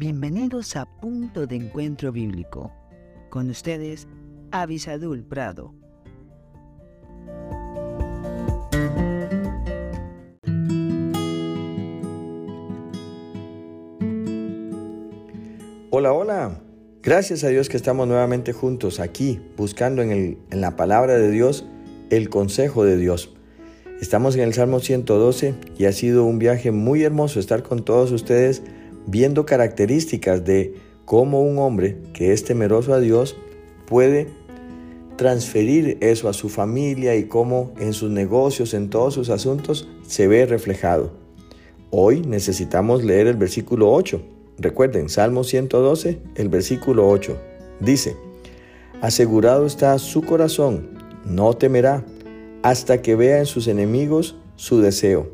Bienvenidos a Punto de Encuentro Bíblico. Con ustedes, Avisadul Prado. Hola, hola. Gracias a Dios que estamos nuevamente juntos aquí, buscando en, el, en, la palabra de Dios el consejo de Dios. Estamos en el Salmo 112 y ha sido un viaje muy hermoso estar con todos ustedes viendo características de cómo un hombre que es temeroso a Dios puede transferir eso a su familia y cómo en sus negocios, en todos sus asuntos, se ve reflejado. Hoy necesitamos leer el versículo 8. Recuerden, Salmo 112, el versículo 8. Dice, Asegurado está su corazón, no temerá, hasta que vea en sus enemigos su deseo.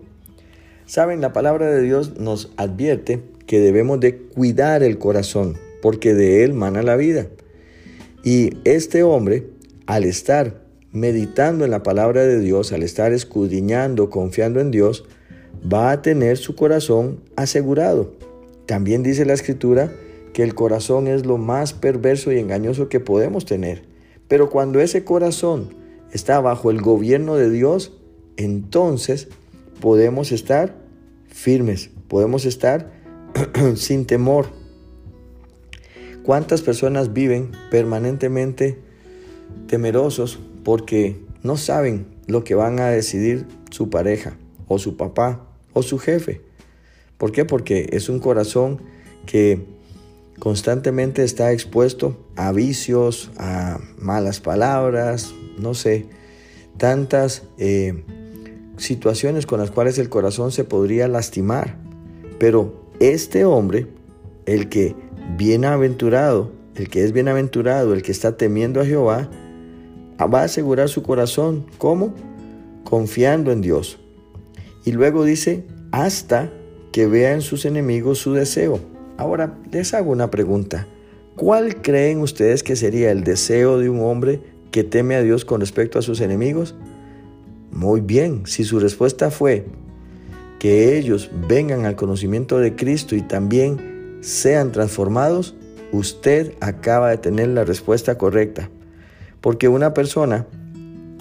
Saben, la palabra de Dios nos advierte que debemos de cuidar el corazón, porque de él mana la vida. Y este hombre, al estar meditando en la palabra de Dios, al estar escudriñando, confiando en Dios, va a tener su corazón asegurado. También dice la escritura que el corazón es lo más perverso y engañoso que podemos tener. Pero cuando ese corazón está bajo el gobierno de Dios, entonces podemos estar firmes, podemos estar sin temor. ¿Cuántas personas viven permanentemente temerosos porque no saben lo que van a decidir su pareja o su papá o su jefe? ¿Por qué? Porque es un corazón que constantemente está expuesto a vicios, a malas palabras, no sé, tantas eh, situaciones con las cuales el corazón se podría lastimar. Pero este hombre, el que bienaventurado, el que es bienaventurado, el que está temiendo a Jehová, va a asegurar su corazón. ¿Cómo? Confiando en Dios. Y luego dice, hasta que vea en sus enemigos su deseo. Ahora les hago una pregunta. ¿Cuál creen ustedes que sería el deseo de un hombre que teme a Dios con respecto a sus enemigos? Muy bien, si su respuesta fue que ellos vengan al conocimiento de Cristo y también sean transformados, usted acaba de tener la respuesta correcta. Porque una persona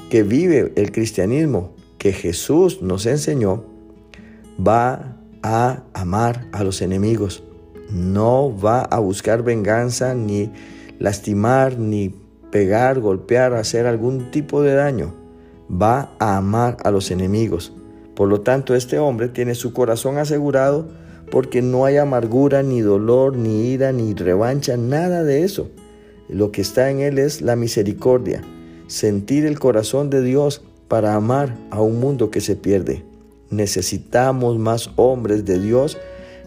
que vive el cristianismo que Jesús nos enseñó, va a amar a los enemigos. No va a buscar venganza, ni lastimar, ni pegar, golpear, hacer algún tipo de daño. Va a amar a los enemigos. Por lo tanto, este hombre tiene su corazón asegurado porque no hay amargura, ni dolor, ni ira, ni revancha, nada de eso. Lo que está en él es la misericordia, sentir el corazón de Dios para amar a un mundo que se pierde. Necesitamos más hombres de Dios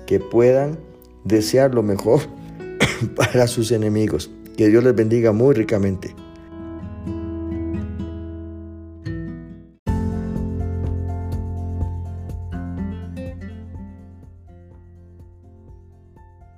que puedan desear lo mejor para sus enemigos. Que Dios les bendiga muy ricamente.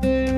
Bye.